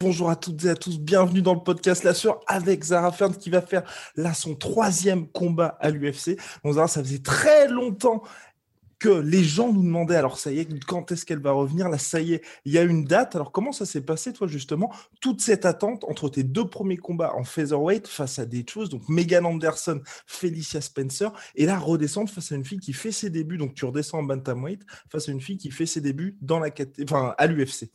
Bonjour à toutes et à tous, bienvenue dans le podcast La Sueur avec Zara Fern qui va faire là son troisième combat à l'UFC. Bon Zara, ça faisait très longtemps que les gens nous demandaient, alors ça y est, quand est-ce qu'elle va revenir? Là, ça y est, il y a une date. Alors comment ça s'est passé, toi, justement, toute cette attente entre tes deux premiers combats en featherweight face à des choses, donc Megan Anderson, Felicia Spencer, et là, redescendre face à une fille qui fait ses débuts, donc tu redescends en bantamweight, face à une fille qui fait ses débuts dans la enfin, à l'UFC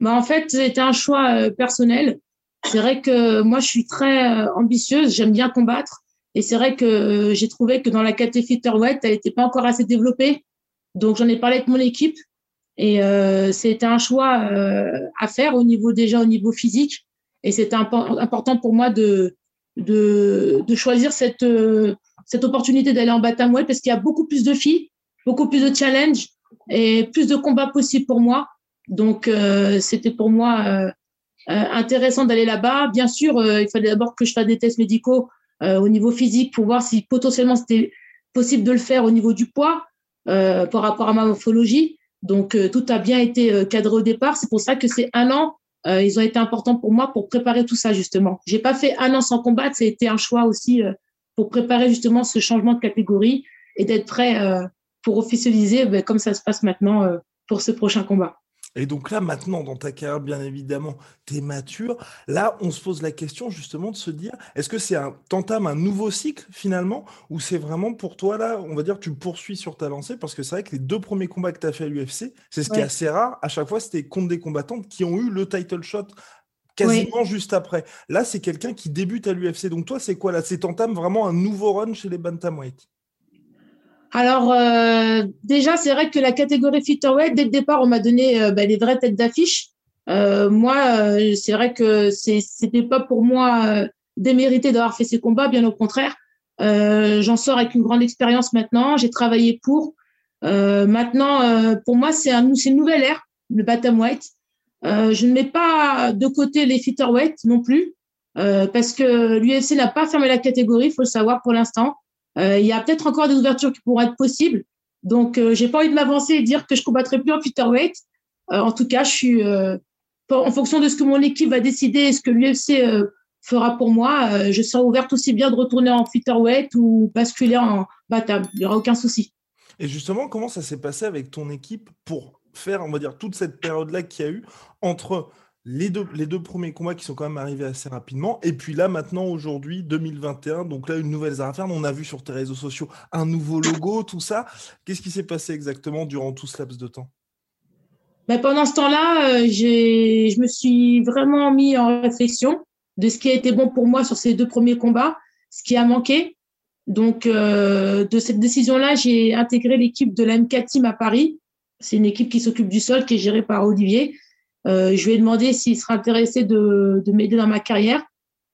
bah, En fait, c'était un choix euh, personnel. C'est vrai que moi, je suis très euh, ambitieuse, j'aime bien combattre. Et c'est vrai que euh, j'ai trouvé que dans la catégorie featherweight, elle n'était pas encore assez développée. Donc, j'en ai parlé avec mon équipe. Et euh, c'était un choix euh, à faire au niveau déjà au niveau physique. Et c'était important pour moi de, de, de choisir cette, cette opportunité d'aller en bantamweight parce qu'il y a beaucoup plus de filles, beaucoup plus de challenges et plus de combats possibles pour moi. Donc, euh, c'était pour moi euh, intéressant d'aller là-bas. Bien sûr, il fallait d'abord que je fasse des tests médicaux au niveau physique pour voir si potentiellement c'était possible de le faire au niveau du poids par rapport à ma morphologie. Donc, tout a bien été cadré au départ. C'est pour ça que c'est un an. ils ont été importants pour moi pour préparer tout ça, justement. J'ai pas fait un an sans combattre. Été un choix aussi pour préparer justement ce changement de catégorie et d'être prêt pour officialiser ben, comme ça se passe maintenant pour ce prochain combat. Et donc là, maintenant, dans ta carrière, bien évidemment, tu es mature. Là, on se pose la question justement de se dire, est-ce que c'est un, t'entames un nouveau cycle finalement, ou c'est vraiment pour toi, là, on va dire, tu poursuis sur ta lancée, parce que c'est vrai que les deux premiers combats que tu as fait à l'UFC, c'est ce qui est assez rare. À chaque fois, c'était contre des combattantes qui ont eu le title shot quasiment juste après. Là, c'est quelqu'un qui débute à l'UFC. Donc toi, c'est quoi là? C'est t'entames vraiment un nouveau run chez les bantamweight? Alors, euh, déjà, c'est vrai que la catégorie featherweight, dès le départ, on m'a donné euh, bah, les vraies têtes d'affiche. Euh, moi, c'est vrai que c'était pas pour moi démérité d'avoir fait ces combats, bien au contraire. J'en sors avec une grande expérience maintenant. J'ai travaillé pour. maintenant, pour moi, c'est un, une nouvelle ère, le bantamweight. je ne mets pas de côté les featherweight non plus, parce que l'UFC n'a pas fermé la catégorie, il faut le savoir pour l'instant. Euh, il y a peut-être encore des ouvertures qui pourront être possibles. Donc, euh, j'ai pas envie de m'avancer et dire que je combattrai plus en featherweight. Euh, en tout cas, je suis en fonction de ce que mon équipe va décider et ce que l'UFC fera pour moi, je serai ouverte aussi bien de retourner en featherweight ou basculer en batam. Il n'y aura aucun souci. Et justement, comment ça s'est passé avec ton équipe pour faire, on va dire, toute cette période-là qu'il y a eu entre les deux, les deux premiers combats qui sont quand même arrivés assez rapidement. Et puis là, maintenant, aujourd'hui, 2021, donc là, une nouvelle affaire. On a vu sur tes réseaux sociaux un nouveau logo, tout ça. Qu'est-ce qui s'est passé exactement durant tout ce laps de temps? Ben, Pendant ce temps-là, euh, je me suis vraiment mis en réflexion de ce qui a été bon pour moi sur ces deux premiers combats, ce qui a manqué. Donc, euh, de cette décision-là, j'ai intégré l'équipe de la MK Team à Paris. C'est une équipe qui s'occupe du sol, qui est gérée par Olivier. Euh, je lui ai demandé s'il serait intéressé de, de m'aider dans ma carrière,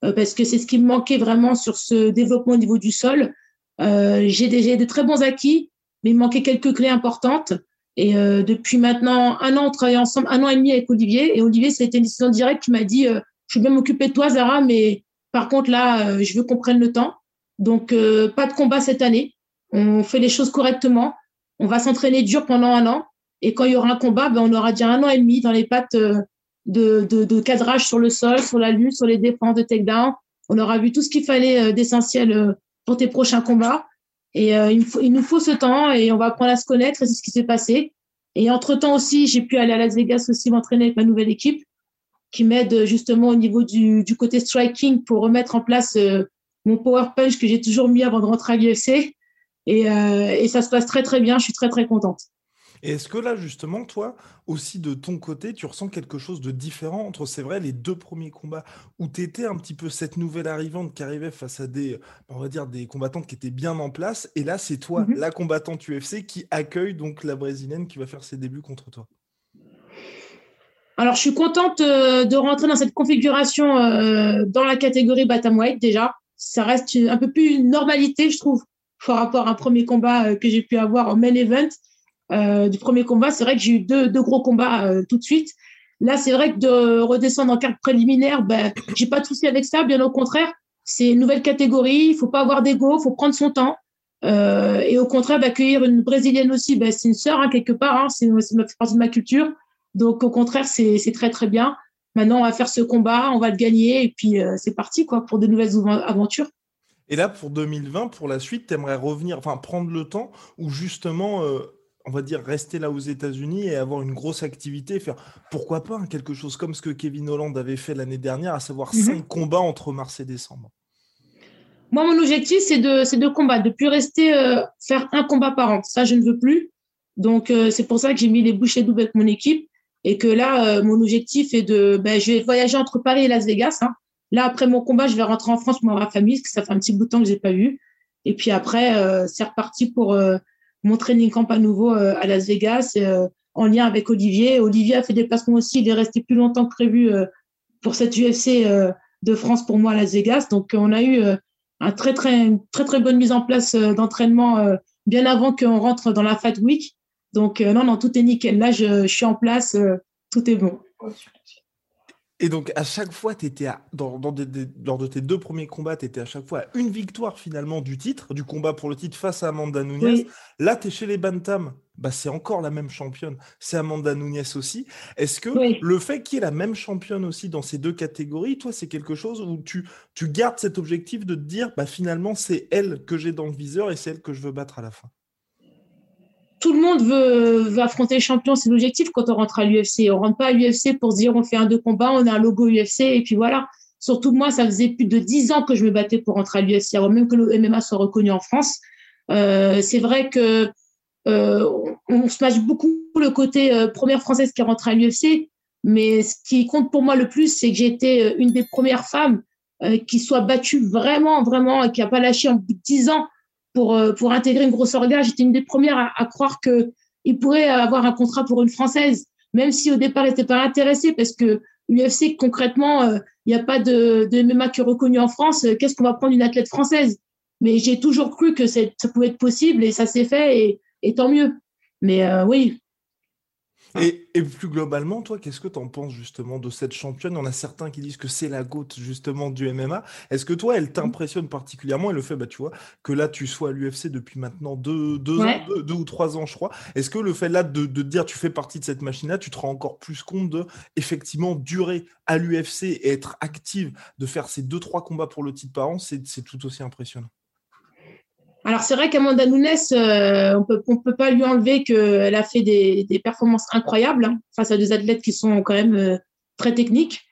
euh, parce que c'est ce qui me manquait vraiment sur ce développement au niveau du sol. Euh, j'ai déjà de très bons acquis, mais il manquait quelques clés importantes. Et euh, depuis maintenant un an, on travaille ensemble, un an et demi avec Olivier. Et Olivier, ça a été une décision directe qui m'a dit euh, Je veux bien m'occuper de toi, Zara, mais par contre, là, je veux qu'on prenne le temps. Donc, pas de combat cette année. On fait les choses correctement. On va s'entraîner dur pendant un an. Et quand il y aura un combat, ben, on aura déjà un an et demi dans les pattes euh, de, de, de, cadrage sur le sol, sur la lutte, sur les défenses de takedown. On aura vu tout ce qu'il fallait euh, d'essentiel euh, pour tes prochains combats. Et il, faut, il, nous faut ce temps et on va apprendre à se connaître et c'est ce qui s'est passé. Et entre-temps aussi, j'ai pu aller à Las Vegas aussi m'entraîner avec ma nouvelle équipe qui m'aide justement au niveau du, du, côté striking pour remettre en place mon power punch que j'ai toujours mis avant de rentrer à l'UFC. Et, et ça se passe très très bien. Je suis très très contente. Et est-ce que là, justement, toi, aussi de ton côté, tu ressens quelque chose de différent entre, c'est vrai, les deux premiers combats où tu étais un petit peu cette nouvelle arrivante qui arrivait face à des, on va dire, des combattantes qui étaient bien en place, et là, c'est toi, mmh la combattante UFC, qui accueille donc la brésilienne qui va faire ses débuts contre toi? Alors, je suis contente euh, de rentrer dans cette configuration euh, dans la catégorie Bantamweight déjà. Ça reste un peu plus une normalité, je trouve, par rapport à un premier combat euh, que j'ai pu avoir en main event. Euh, du premier combat. C'est vrai que j'ai eu deux, gros combats euh, tout de suite. Là, c'est vrai que de redescendre en carte préliminaire, ben, j'ai pas de souci avec ça. Bien au contraire, c'est une nouvelle catégorie. Il faut pas avoir d'ego, faut prendre son temps. Euh, et au contraire, d'accueillir une brésilienne aussi, ben, c'est une sœur hein, quelque part. Hein, c'est fait partie de ma culture. Donc au contraire, c'est très très bien. Maintenant, on va faire ce combat, on va le gagner et puis c'est parti quoi pour de nouvelles aventures. Et là, pour 2020, pour la suite, tu aimerais revenir, enfin prendre le temps où justement on va dire, rester là aux États-Unis et avoir une grosse activité, faire pourquoi pas hein, quelque chose comme ce que Kevin Holland avait fait l'année dernière, à savoir mhm. cinq combats entre mars et décembre. Moi, mon objectif, c'est de, de combattre, de plus rester euh, faire un combat par an. Ça, je ne veux plus. Donc, euh, c'est pour ça que j'ai mis les bouchées doubles avec mon équipe et que là, euh, mon objectif est de, ben, je vais voyager entre Paris et Las Vegas. Hein. Là, après mon combat, je vais rentrer en France pour ma famille, parce que ça fait un petit bout de temps que je n'ai pas vu. Et puis après, c'est reparti pour mon training camp à nouveau euh, à Las Vegas euh, en lien avec Olivier. Olivier a fait des placements aussi. Il est resté plus longtemps que prévu euh, pour cette UFC de France pour moi à Las Vegas. Donc, on a eu un très, très, très, très bonne mise en place d'entraînement bien avant qu'on rentre dans la Fat Week. Donc, non, non, tout est nickel. Là, je, je suis en place. tout est bon. Et donc, à chaque fois, tu étais dans, lors de tes deux premiers combats, tu étais à chaque fois à une victoire finalement du titre, du combat pour le titre face à Amanda Nunes. Là, tu es chez les Bantam. Bah, c'est encore la même championne. C'est Amanda Nunes aussi. Est-ce que le fait qu'il y ait la même championne aussi dans ces deux catégories, toi, c'est quelque chose où tu, tu gardes cet objectif de te dire, bah, finalement, c'est elle que j'ai dans le viseur et c'est elle que je veux battre à la fin? Tout le monde veut, affronter le champion, c'est l'objectif quand on rentre à l'UFC. On rentre pas à l'UFC pour se dire on fait un deux combats, on a un logo UFC et puis voilà. Surtout moi, ça faisait plus de dix ans que je me battais pour rentrer à l'UFC, avant même que le MMA soit reconnu en France. Euh, c'est vrai que euh, on, se match beaucoup le côté euh, première française qui rentre à l'UFC, mais ce qui compte pour moi le plus, c'est que j'ai été une des premières femmes qui soit battue vraiment, vraiment, et qui a pas lâché en bout de dix ans pour, euh, pour intégrer une grosse orga. J'étais une des premières à, à croire qu'il pourrait avoir un contrat pour une Française, même si au départ, il n'était pas intéressé parce que UFC, concrètement, euh, il n'y a pas de, de MMA qui est reconnu en France. Qu'est-ce qu'on va prendre une athlète française? Mais j'ai toujours cru que ça pouvait être possible et ça s'est fait et, tant mieux. Mais euh, oui, et, plus globalement, toi, qu'est-ce que tu en penses justement de cette championne? On a certains qui disent que c'est la goutte justement du MMA. Est-ce que toi, elle t'impressionne particulièrement? Et le fait, bah, tu vois, que là, tu sois à l'UFC depuis maintenant deux, deux, ans, deux, ou trois ans, je crois. Est-ce que le fait là de, de dire tu fais partie de cette machine-là, tu te rends encore plus compte de effectivement durer à l'UFC et être active, de faire ces deux, trois combats pour le titre par an, c'est tout aussi impressionnant? Alors c'est vrai qu'Amanda Nunes, euh, on peut, on peut pas lui enlever qu'elle a fait des, des performances incroyables hein, face à des athlètes qui sont quand même euh, très techniques.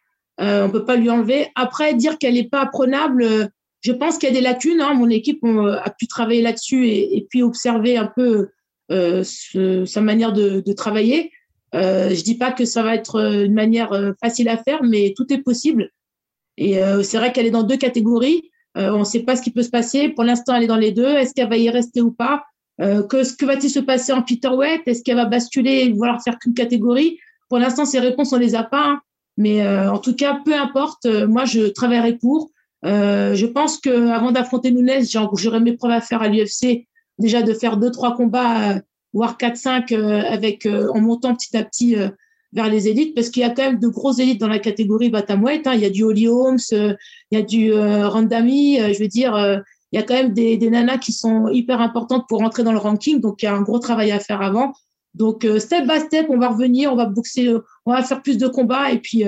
Euh, on peut pas lui enlever. Après, dire qu'elle n'est pas prenable, euh, je pense qu'il y a des lacunes. Hein. Mon équipe a pu travailler là-dessus et, et, puis observer un peu ce, sa manière de, de travailler. je dis pas que ça va être une manière facile à faire, mais tout est possible. Et c'est vrai qu'elle est dans deux catégories. Euh, on ne sait pas ce qui peut se passer. Pour l'instant, elle est dans les deux. Est-ce qu'elle va y rester ou pas? Euh, que, que va-t-il se passer en Peterweight Est-ce qu'elle va basculer et vouloir faire qu'une catégorie? Pour l'instant, ces réponses, on les a pas. Hein. Mais euh, en tout cas, peu importe. moi, je travaillerai pour. je pense que avant d'affronter Nunes, j'aurais mes preuves à faire à l'UFC. Déjà de faire deux, trois combats, voire quatre, cinq, avec en montant petit à petit vers les élites parce qu'il y a quand même de grosses élites dans la catégorie Batamweight. Hein. Il y a du Holly Holmes, euh, il y a du euh, Randami. Euh, je veux dire, il y a quand même des, des, nanas qui sont hyper importantes pour rentrer dans le ranking. Donc, il y a un gros travail à faire avant. Donc, step by step, on va revenir, on va boxer, on va faire plus de combats et puis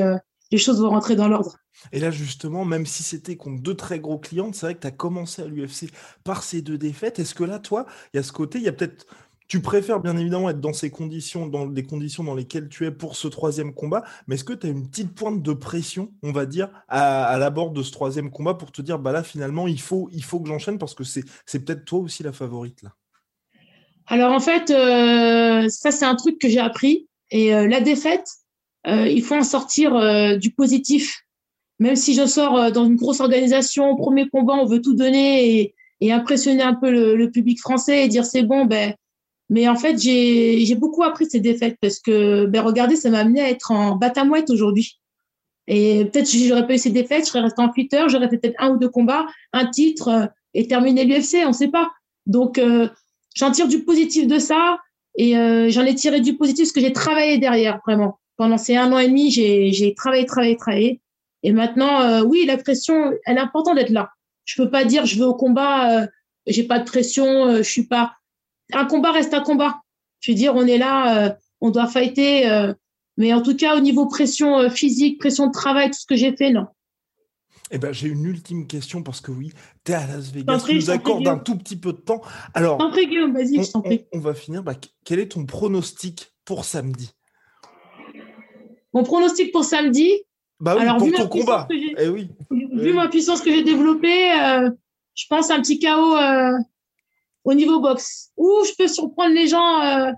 les choses vont rentrer dans l'ordre. Et là, justement, même si c'était contre deux très gros clients, c'est vrai que tu as commencé à l'UFC par ces deux défaites. Est-ce que là, toi, il y a ce côté, il y a peut-être tu préfères bien évidemment être dans ces conditions, dans des conditions dans lesquelles tu es pour ce troisième combat, mais est-ce que tu as une petite pointe de pression, on va dire, à, à l'abord de ce troisième combat pour te dire, bah là finalement, il faut, il faut que j'enchaîne parce que c'est, peut-être toi aussi la favorite là? Alors en fait, euh, ça c'est un truc que j'ai appris et euh, la défaite, euh, il faut en sortir du positif. Même si je sors dans une grosse organisation, premier combat, on veut tout donner et, impressionner un peu le, public français et dire c'est bon, ben. Mais en fait, j'ai beaucoup appris de ces défaites parce que, ben, regardez, ça m'a amené à être en batamouette aujourd'hui. Et peut-être si j'aurais pas eu ces défaites, je serais resté en Twitter, j'aurais fait peut-être un ou deux combats, un titre et terminé l'UFC, on ne sait pas. Donc, euh, j'en tire du positif de ça et euh, j'en ai tiré du positif parce que j'ai travaillé derrière, vraiment pendant ces un an et demi, j'ai travaillé, travaillé, travaillé. Et maintenant, euh, oui, la pression, elle est importante d'être là. Je peux pas dire je vais au combat, euh, j'ai pas de pression, euh, je suis pas. Un combat reste un combat. Je veux dire, on est là, euh, on doit fighter. Euh, mais en tout cas, au niveau pression euh, physique, pression de travail, tout ce que j'ai fait, non. Eh ben, j'ai une ultime question parce que oui, tu es à Las Vegas, tu nous accordes un tout petit peu de temps. Alors, t'en prie, Guillaume, vas-y, je t'en prie. On, on, va finir. Bah, quel est ton pronostic pour samedi? Mon pronostic pour samedi? Bah oui, alors, pour vu ton combat. Eh oui. Vu Eh ma puissance que j'ai développée, euh, je pense à un petit chaos euh, au niveau boxe. Ou je peux surprendre les gens, euh,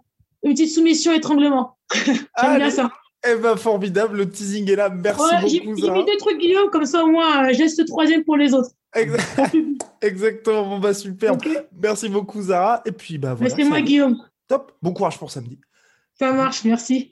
une petite soumission étranglement. J'aime Allez. bien ça. Eh ben formidable, le teasing est là. Merci Ouais, j'ai beaucoup. j'ai mis deux trucs, Guillaume, comme ça au moins, euh, laisse le troisième pour les autres. Exa- Exactement, bon bah super. Merci beaucoup Zara. Et puis bah voilà. Mais c'est moi, samedi. Guillaume. Top. Bon courage pour samedi. Ça marche, merci.